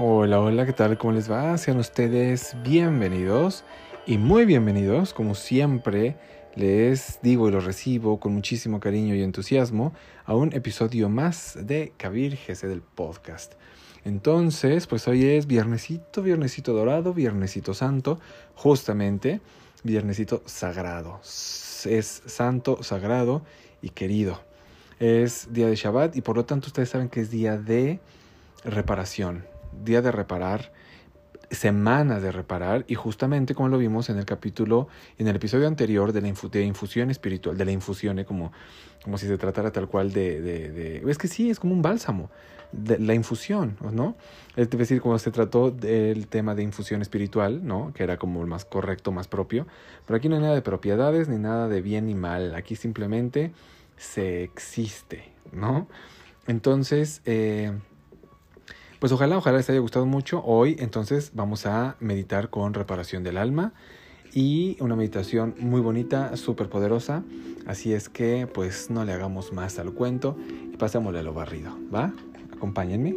Hola, hola, ¿qué tal? ¿Cómo les va? Sean ustedes bienvenidos y muy bienvenidos, como siempre les digo y lo recibo con muchísimo cariño y entusiasmo a un episodio más de Kabir GC del podcast. Entonces, pues hoy es viernesito, viernesito dorado, viernesito santo, justamente viernesito sagrado. Es santo, sagrado y querido. Es día de Shabbat y por lo tanto ustedes saben que es día de reparación día de reparar, semana de reparar y justamente como lo vimos en el capítulo, en el episodio anterior de la infusión espiritual, de la infusión, ¿eh? como, como si se tratara tal cual de, Es que sí, es como un bálsamo, de la infusión, ¿no? Es decir, como se trató del tema de infusión espiritual, ¿no? Que era como el más correcto, más propio. Pero aquí no hay nada de propiedades ni nada de bien ni mal. Aquí simplemente se existe, ¿no? Entonces, eh, pues ojalá, ojalá les haya gustado mucho. Hoy entonces vamos a meditar con reparación del alma y una meditación muy bonita, súper poderosa. Así es que pues no le hagamos más al cuento y pasémosle a lo barrido, ¿va? Acompáñenme.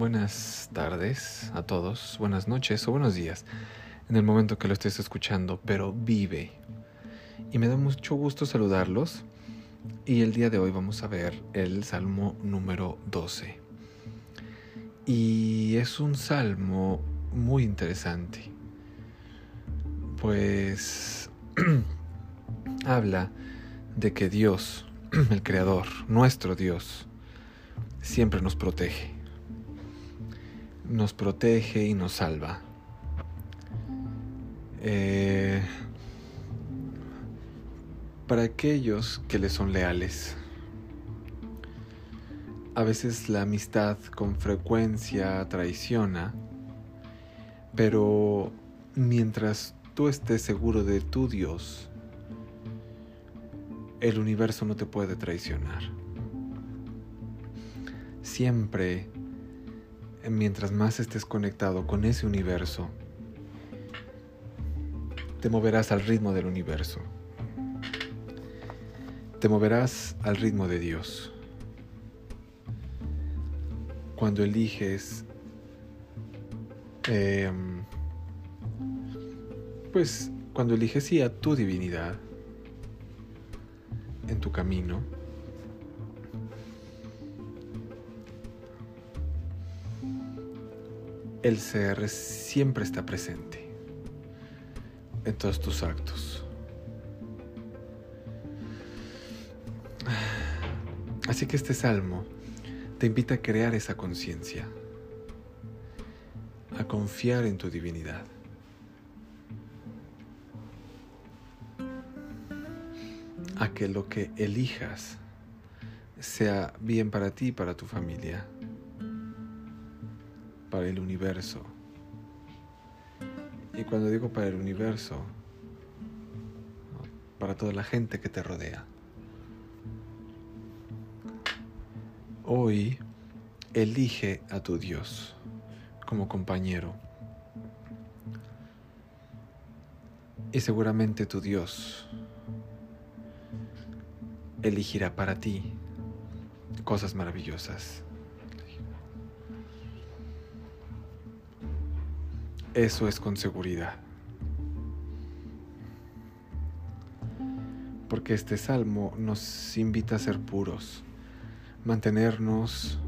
Buenas tardes a todos, buenas noches o buenos días en el momento que lo estés escuchando, pero vive. Y me da mucho gusto saludarlos. Y el día de hoy vamos a ver el Salmo número 12. Y es un salmo muy interesante, pues habla de que Dios, el Creador, nuestro Dios, siempre nos protege nos protege y nos salva. Eh, para aquellos que le son leales. A veces la amistad con frecuencia traiciona, pero mientras tú estés seguro de tu Dios, el universo no te puede traicionar. Siempre mientras más estés conectado con ese universo, te moverás al ritmo del universo. Te moverás al ritmo de Dios. Cuando eliges, em, pues cuando eliges sí a tu divinidad en tu camino, el ser siempre está presente en todos tus actos. Así que este salmo te invita a crear esa conciencia, a confiar en tu divinidad. a que lo que elijas sea bien para ti y para tu familia, el universo. Y cuando digo para el universo, para toda la gente que te rodea. Hoy elige a tu Dios como compañero. Y seguramente tu Dios elegirá para ti cosas maravillosas. Eso es con seguridad. Porque este salmo nos invita a ser puros, mantenernos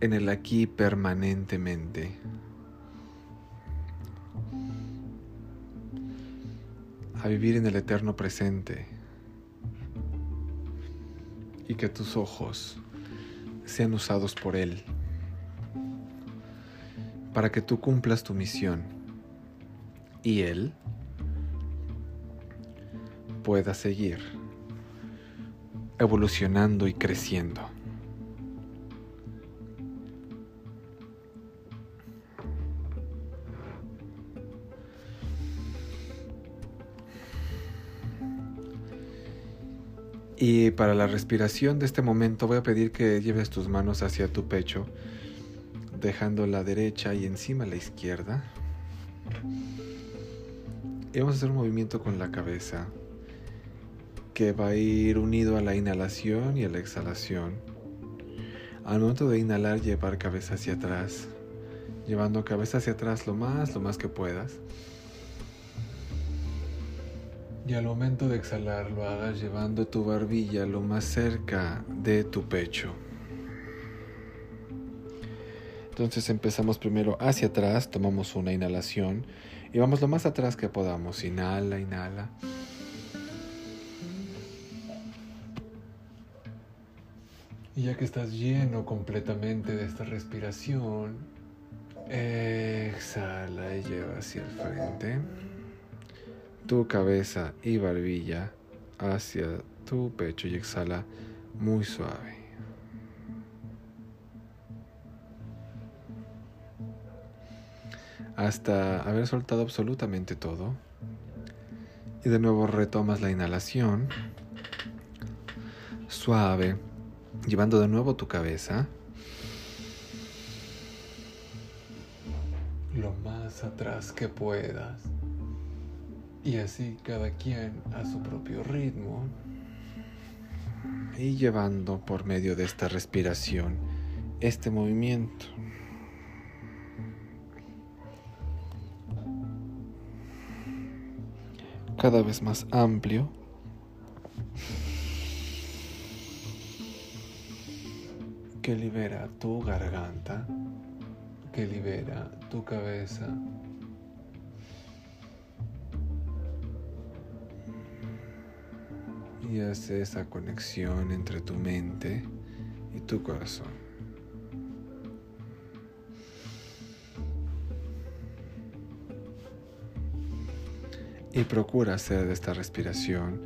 en el aquí permanentemente. A vivir en el eterno presente y que tus ojos sean usados por Él para que tú cumplas tu misión y Él pueda seguir evolucionando y creciendo. Y para la respiración de este momento voy a pedir que lleves tus manos hacia tu pecho, dejando la derecha y encima la izquierda. Y vamos a hacer un movimiento con la cabeza que va a ir unido a la inhalación y a la exhalación. Al momento de inhalar, llevar cabeza hacia atrás, llevando cabeza hacia atrás lo más, lo más que puedas. Y al momento de exhalar lo hagas llevando tu barbilla lo más cerca de tu pecho. Entonces empezamos primero hacia atrás, tomamos una inhalación y vamos lo más atrás que podamos. Inhala, inhala. Y ya que estás lleno completamente de esta respiración, exhala y lleva hacia el frente tu cabeza y barbilla hacia tu pecho y exhala muy suave. Hasta haber soltado absolutamente todo. Y de nuevo retomas la inhalación. Suave. Llevando de nuevo tu cabeza. Lo más atrás que puedas. Y así cada quien a su propio ritmo. Y llevando por medio de esta respiración este movimiento. Cada vez más amplio. Que libera tu garganta. Que libera tu cabeza y hace esa conexión entre tu mente y tu corazón. Y procura hacer de esta respiración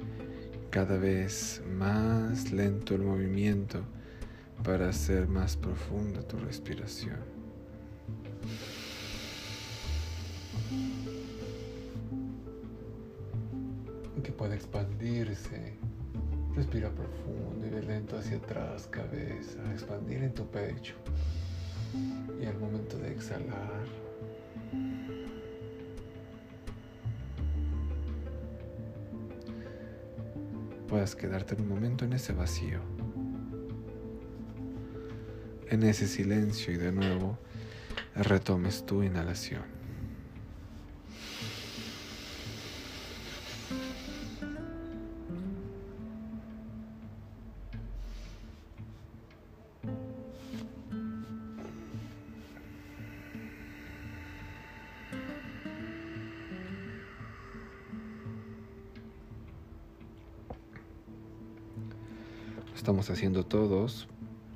cada vez más lento el movimiento para hacer más profunda tu respiración. Que pueda expandirse Respira profundo y lento hacia atrás, cabeza, expandir en tu pecho. Y al momento de exhalar, puedas quedarte un momento en ese vacío, en ese silencio y de nuevo retomes tu inhalación. haciendo todos,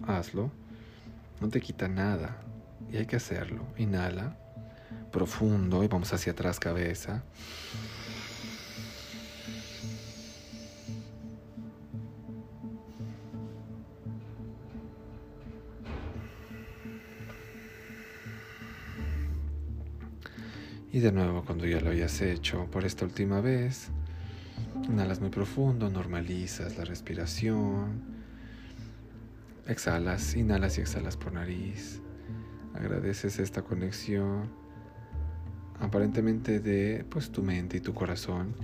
hazlo. No te quita nada y hay que hacerlo. Inhala, profundo y vamos hacia atrás cabeza. Y de nuevo cuando ya lo hayas hecho por esta última vez, inhalas muy profundo, normalizas la respiración exhalas, inhalas y exhalas por nariz, agradeces esta conexión aparentemente de pues tu mente y tu corazón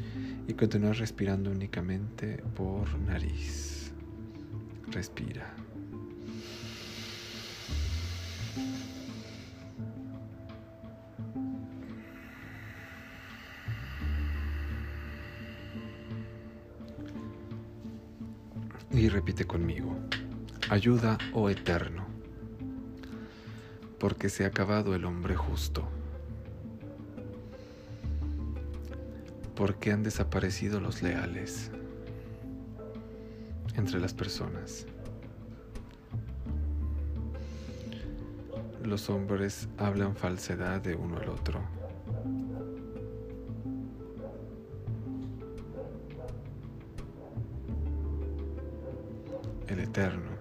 y continúas respirando únicamente por nariz. Respira. Y repite conmigo, ayuda, oh eterno, porque se ha acabado el hombre justo, porque han desaparecido los leales entre las personas. Los hombres hablan falsedad de uno al otro. el Eterno,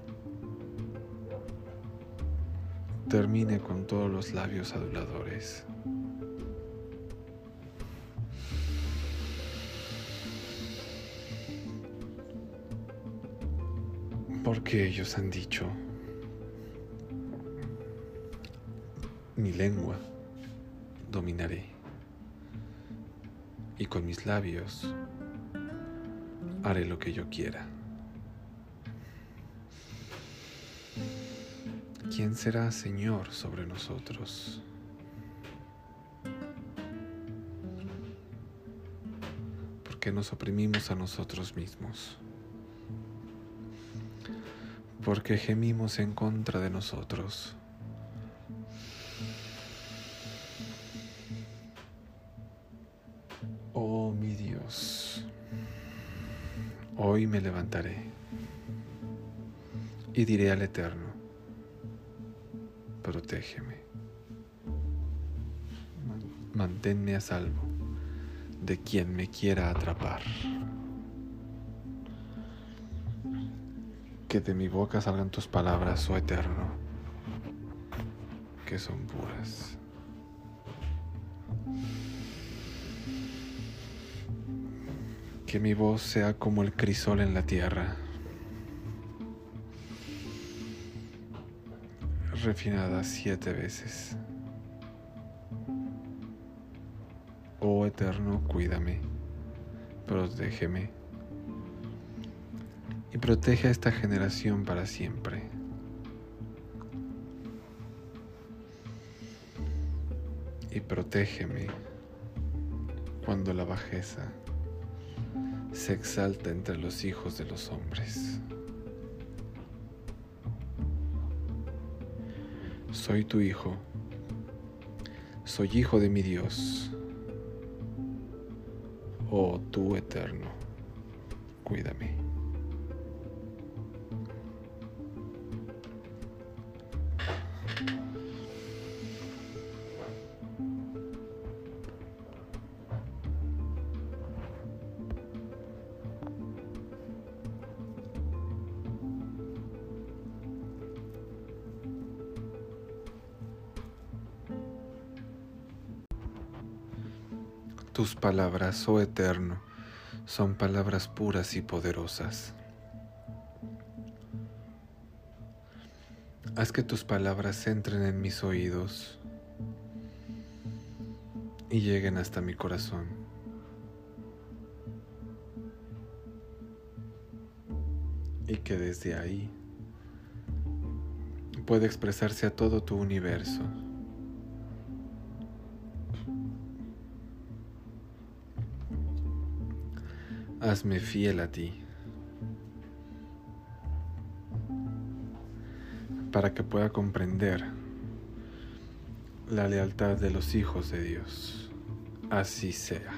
termine con todos los labios aduladores. Porque ellos han dicho, mi lengua dominaré y con mis labios haré lo que yo quiera. ¿Quién será Señor sobre nosotros? Porque nos oprimimos a nosotros mismos. Porque gemimos en contra de nosotros. Oh mi Dios, hoy me levantaré y diré al Eterno, protégeme. Manténme a salvo de quien me quiera atrapar. Que de mi boca salgan tus palabras, oh eterno, que son puras. Que mi voz sea como el crisol en la tierra refinada siete veces. Oh Eterno, cuídame, protégeme y protege a esta generación para siempre. Y protégeme cuando la bajeza se exalta entre los hijos de los hombres. Soy tu hijo, soy hijo de mi Dios. Oh tú eterno, cuídame. Tus palabras, oh Eterno, son palabras puras y poderosas. Haz que tus palabras entren en mis oídos y lleguen hasta mi corazón. Y que desde ahí pueda expresarse a todo tu universo. Hazme fiel a ti, para que pueda comprender la lealtad de los hijos de Dios. Así sea.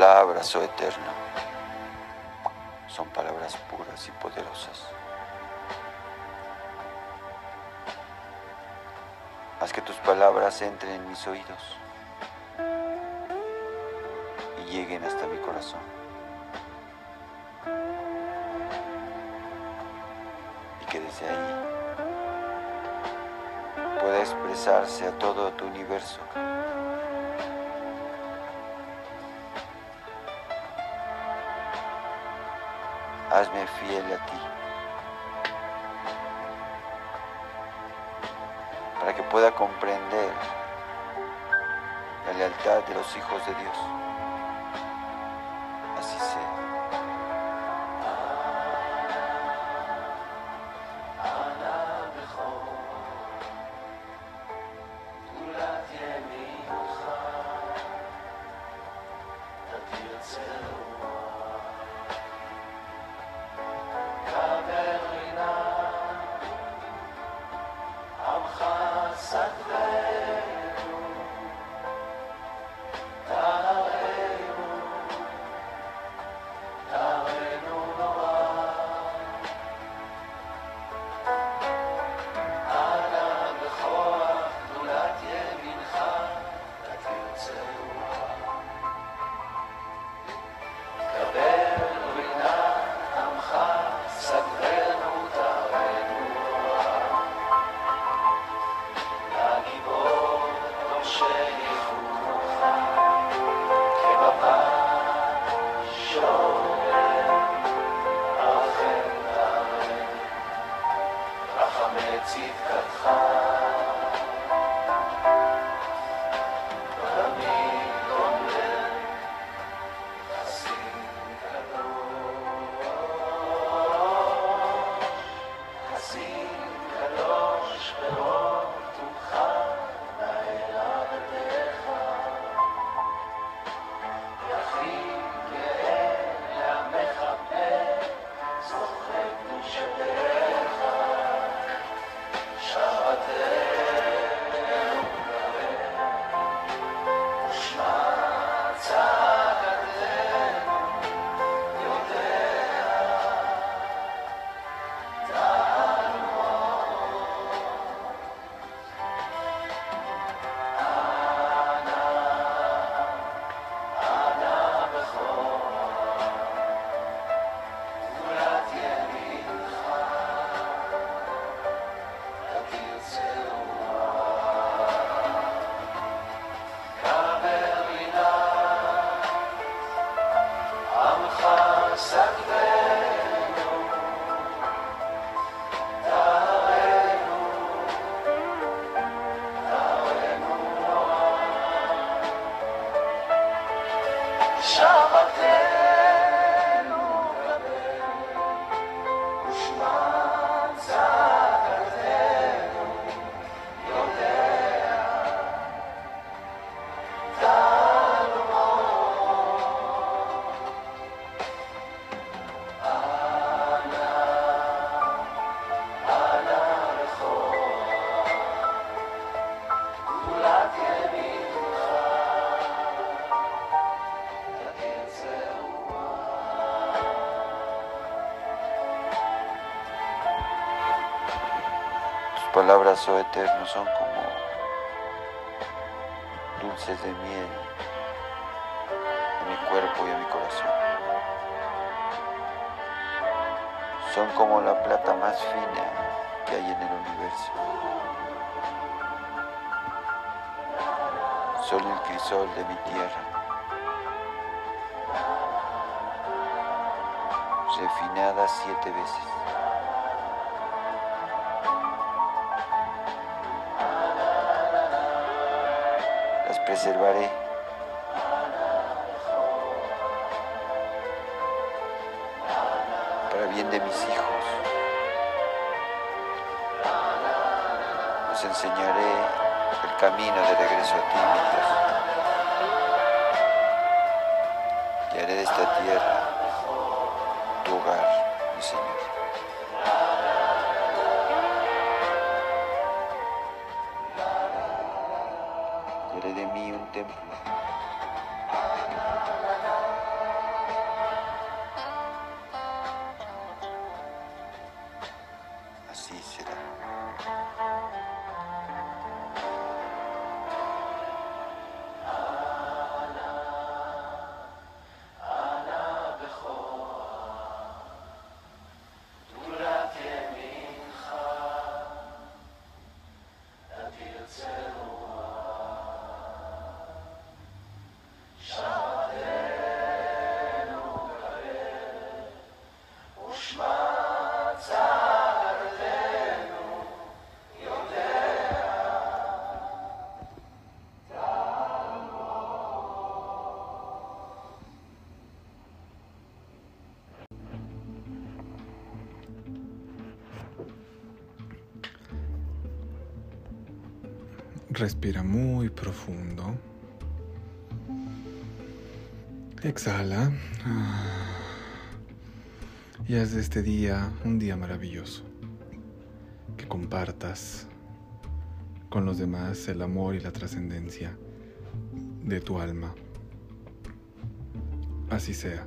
Palabras, oh Eterno, son palabras puras y poderosas. Haz que tus palabras entren en mis oídos y lleguen hasta mi corazón. Y que desde ahí pueda expresarse a todo tu universo. Hazme fiel a ti. Para que pueda comprender la lealtad de los hijos de Dios. Palabras, oh eterno, son como dulces de miel a mi cuerpo y a mi corazón. Son como la plata más fina que hay en el universo. Son el crisol de mi tierra. Refinada siete veces. Preservaré. Para bien de mis hijos. Los enseñaré el camino de regreso a ti, mi Dios. Y haré de esta tierra tu hogar, Respira muy profundo. Exhala. Y haz de este día un día maravilloso. Que compartas con los demás el amor y la trascendencia de tu alma. Así sea.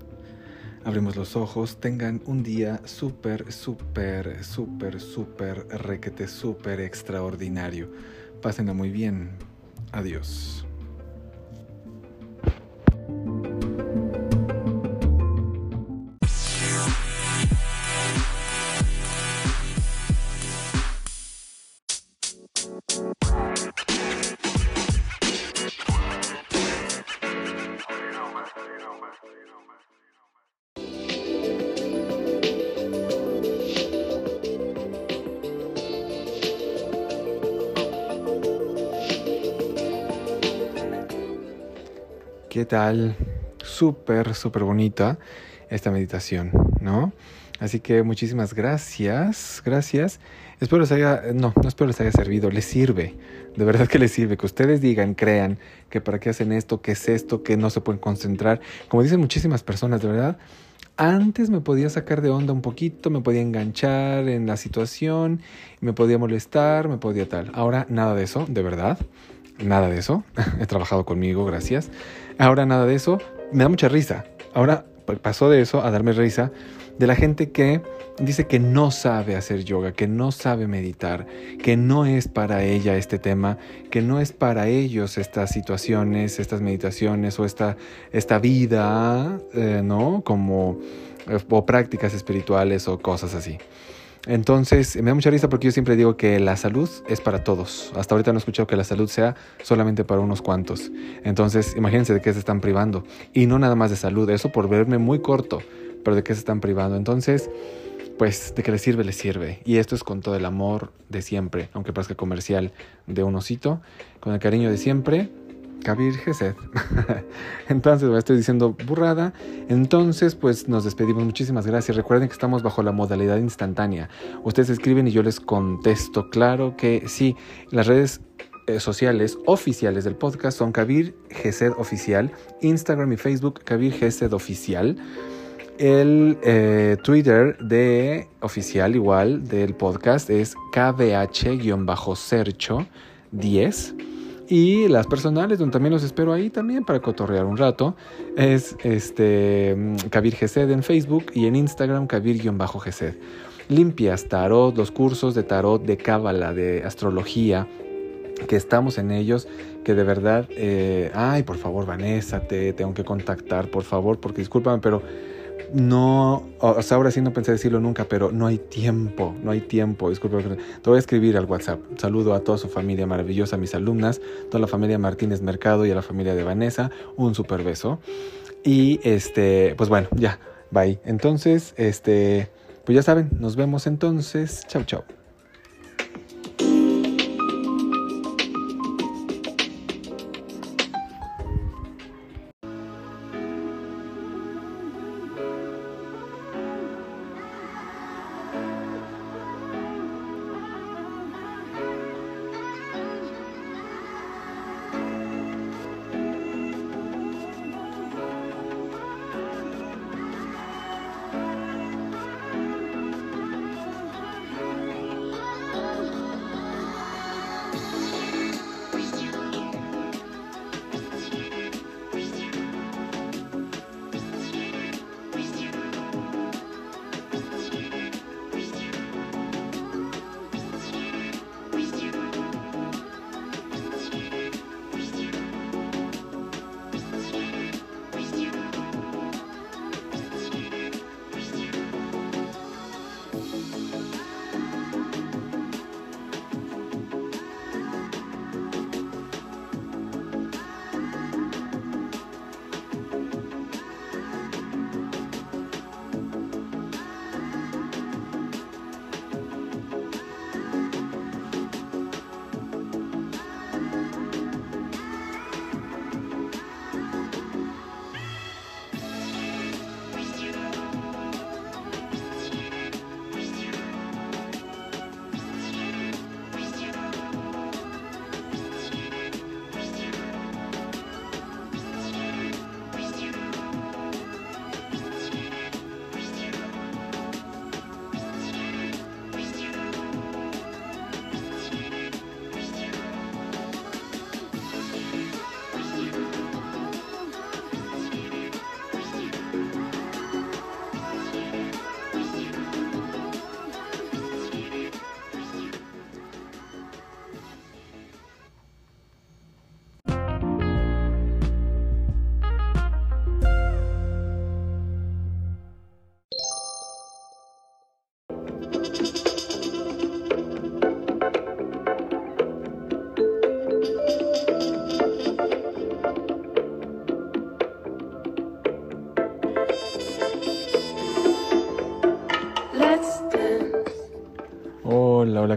Abrimos los ojos, tengan un día súper, súper, súper, súper, requete, súper extraordinario. Pásenla muy bien. Adiós. ¿Qué tal? Súper, súper bonita esta meditación, ¿no? Así que muchísimas gracias, gracias. Espero les haya, no, no espero les haya servido, les sirve, de verdad que les sirve, que ustedes digan, crean, que para qué hacen esto, qué es esto, que no se pueden concentrar. Como dicen muchísimas personas, de verdad, antes me podía sacar de onda un poquito, me podía enganchar en la situación, me podía molestar, me podía tal. Ahora nada de eso, de verdad, nada de eso. He trabajado conmigo, gracias. Ahora nada de eso, me da mucha risa. Ahora pasó de eso a darme risa de la gente que dice que no sabe hacer yoga, que no sabe meditar, que no es para ella este tema, que no es para ellos estas situaciones, estas meditaciones o esta, esta vida, eh, ¿no? Como eh, o prácticas espirituales o cosas así. Entonces, me da mucha risa porque yo siempre digo que la salud es para todos. Hasta ahorita no he escuchado que la salud sea solamente para unos cuantos. Entonces, imagínense de qué se están privando. Y no nada más de salud, eso por verme muy corto, pero de qué se están privando. Entonces, pues de que les sirve, les sirve. Y esto es con todo el amor de siempre, aunque parezca comercial de un osito, con el cariño de siempre Kabir Gesed. Entonces, me estoy diciendo burrada. Entonces, pues nos despedimos. Muchísimas gracias. Recuerden que estamos bajo la modalidad instantánea. Ustedes escriben y yo les contesto. Claro que sí. Las redes eh, sociales oficiales del podcast son Kabir Gesed Oficial, Instagram y Facebook Kabir Gesed Oficial. El eh, Twitter de oficial igual del podcast es KBH-Sercho 10. Y las personales, donde también los espero ahí también para cotorrear un rato, es este Kabir Gesed en Facebook y en Instagram Kabir-Gesed. Limpias, tarot, los cursos de tarot, de cábala, de astrología, que estamos en ellos, que de verdad, eh, ay, por favor, Vanessa, te tengo que contactar, por favor, porque discúlpame, pero no, o sea, ahora sí no pensé decirlo nunca, pero no hay tiempo, no hay tiempo, disculpe, te voy a escribir al WhatsApp. Saludo a toda su familia maravillosa, a mis alumnas, toda la familia Martínez Mercado y a la familia de Vanessa, un super beso. Y este, pues bueno, ya, bye. Entonces, este, pues ya saben, nos vemos entonces. Chau, chau.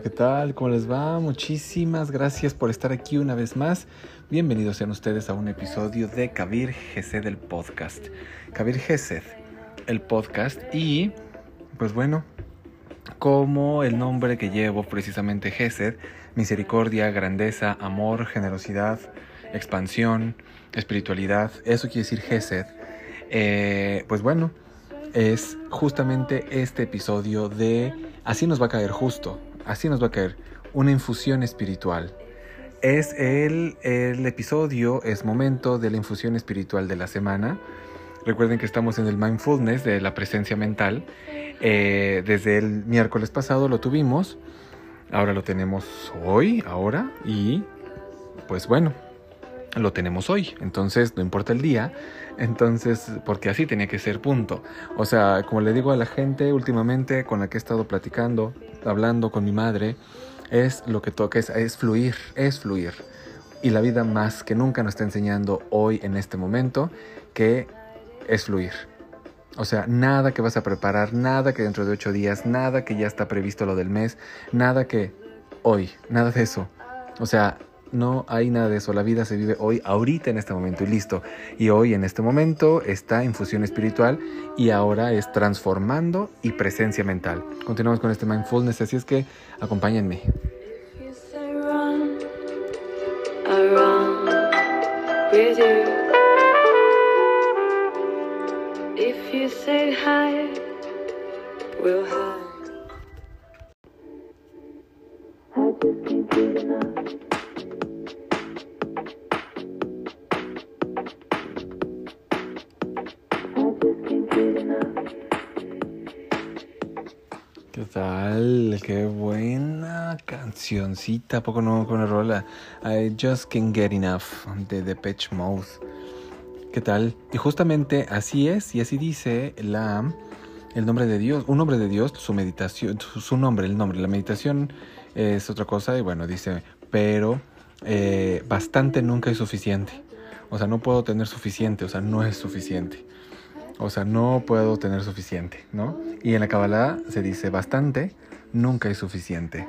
¿Qué tal? ¿Cómo les va? Muchísimas gracias por estar aquí una vez más. Bienvenidos sean ustedes a un episodio de Kabir Gesed, el podcast. Kabir Gesed, el podcast. Y, pues bueno, como el nombre que llevo precisamente Gesed, misericordia, grandeza, amor, generosidad, expansión, espiritualidad, eso quiere decir Gesed. Eh, pues bueno, es justamente este episodio de Así nos va a caer justo, así nos va a caer una infusión espiritual. Es el, el episodio, es momento de la infusión espiritual de la semana. Recuerden que estamos en el mindfulness de la presencia mental. Eh, desde el miércoles pasado lo tuvimos, ahora lo tenemos hoy, ahora, y pues bueno, lo tenemos hoy. Entonces, no importa el día, entonces, porque así tenía que ser, punto. O sea, como le digo a la gente últimamente con la que he estado platicando, hablando con mi madre, es lo que toca, es, fluir, es fluir. Y la vida más que nunca nos está enseñando hoy en este momento que es fluir. O sea, nada que vas a preparar, nada que dentro de ocho días, nada que ya está previsto lo del mes, nada que hoy, nada de eso. O sea, no hay nada de eso. La vida se vive hoy, ahorita, en este momento y listo. Y hoy, en este momento, está infusión espiritual y ahora es transformando y presencia mental. Continuamos con este mindfulness, así es que acompáñenme. If you hi, we'll. Qué buena cancioncita, poco no con la rola? I just can't get enough de Depeche Mode. ¿Qué tal? Y justamente así es y así dice la el nombre de Dios, un nombre de Dios, su meditación, su, nombre, el nombre, la meditación es otra cosa y bueno dice, pero eh, bastante nunca es suficiente. O sea, no puedo tener suficiente, o sea, no es suficiente. O sea, no puedo tener suficiente, ¿no? Y en la Kabbalah se dice bastante, nunca es suficiente.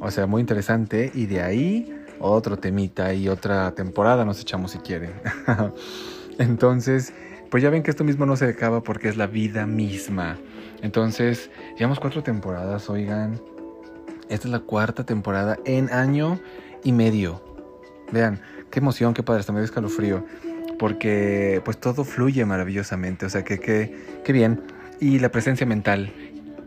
O sea, muy interesante. Y de ahí otro temita y otra temporada nos echamos si quieren. Entonces, pues ya ven que esto mismo no se acaba porque es la vida misma. Entonces, llevamos cuatro temporadas, oigan. Esta es la cuarta temporada en año y medio. Vean, qué emoción, qué padre, hasta me dio escalofrío porque pues todo fluye maravillosamente, o sea que qué bien. Y la presencia mental,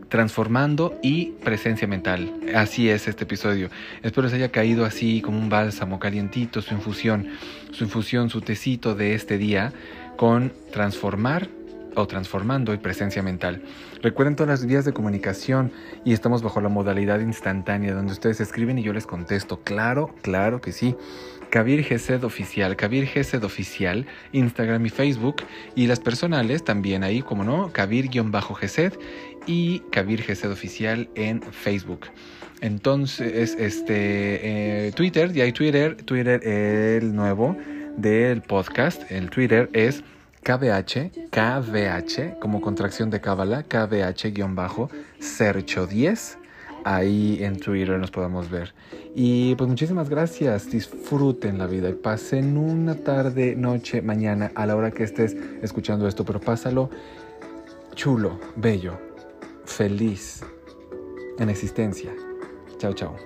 transformando y presencia mental. Así es este episodio. Espero se haya caído así como un bálsamo calientito su infusión, su infusión, su tecito de este día con transformar o transformando y presencia mental. Recuerden todas las vías de comunicación y estamos bajo la modalidad instantánea donde ustedes escriben y yo les contesto. Claro, claro que sí. Kabir Gesed Oficial, Kabir Gesed Oficial, Instagram y Facebook, y las personales también ahí, como no, Kabir-Gesed y Kabir Gesed Oficial en Facebook. Entonces, este, eh, Twitter, ya hay Twitter, Twitter el nuevo del podcast, el Twitter es KBH, KBH, como contracción de Cábala, KBH-Sercho10 ahí en Twitter nos podamos ver. Y pues muchísimas gracias, disfruten la vida y pasen una tarde, noche, mañana, a la hora que estés escuchando esto, pero pásalo chulo, bello, feliz en existencia. Chao, chao.